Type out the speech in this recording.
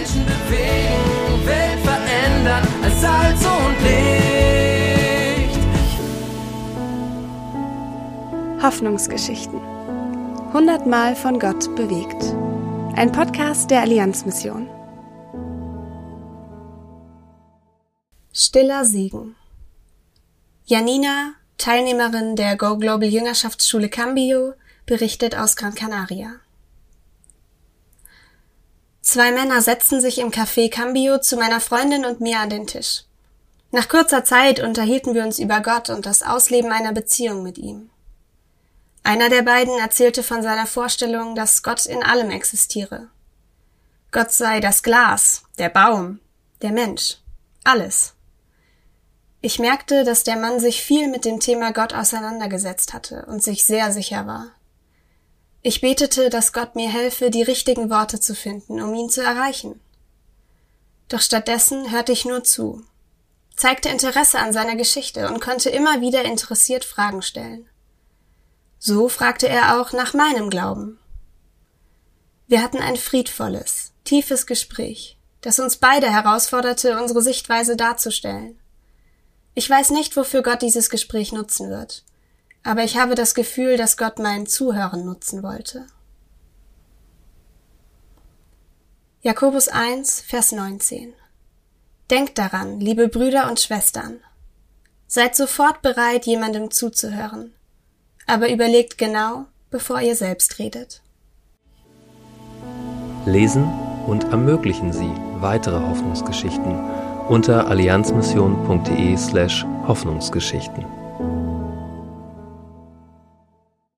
Menschen bewegen, Welt verändern als Salz und Licht. Hoffnungsgeschichten. Hundertmal von Gott bewegt. Ein Podcast der Allianzmission. Stiller Segen. Janina, Teilnehmerin der Go Global Jüngerschaftsschule Cambio, berichtet aus Gran Canaria. Zwei Männer setzten sich im Café Cambio zu meiner Freundin und mir an den Tisch. Nach kurzer Zeit unterhielten wir uns über Gott und das Ausleben einer Beziehung mit ihm. Einer der beiden erzählte von seiner Vorstellung, dass Gott in allem existiere. Gott sei das Glas, der Baum, der Mensch, alles. Ich merkte, dass der Mann sich viel mit dem Thema Gott auseinandergesetzt hatte und sich sehr sicher war. Ich betete, dass Gott mir helfe, die richtigen Worte zu finden, um ihn zu erreichen. Doch stattdessen hörte ich nur zu, zeigte Interesse an seiner Geschichte und konnte immer wieder interessiert Fragen stellen. So fragte er auch nach meinem Glauben. Wir hatten ein friedvolles, tiefes Gespräch, das uns beide herausforderte, unsere Sichtweise darzustellen. Ich weiß nicht, wofür Gott dieses Gespräch nutzen wird, aber ich habe das Gefühl, dass Gott mein Zuhören nutzen wollte. Jakobus 1, Vers 19 Denkt daran, liebe Brüder und Schwestern, seid sofort bereit, jemandem zuzuhören, aber überlegt genau, bevor ihr selbst redet. Lesen und ermöglichen Sie weitere Hoffnungsgeschichten unter allianzmission.de slash Hoffnungsgeschichten.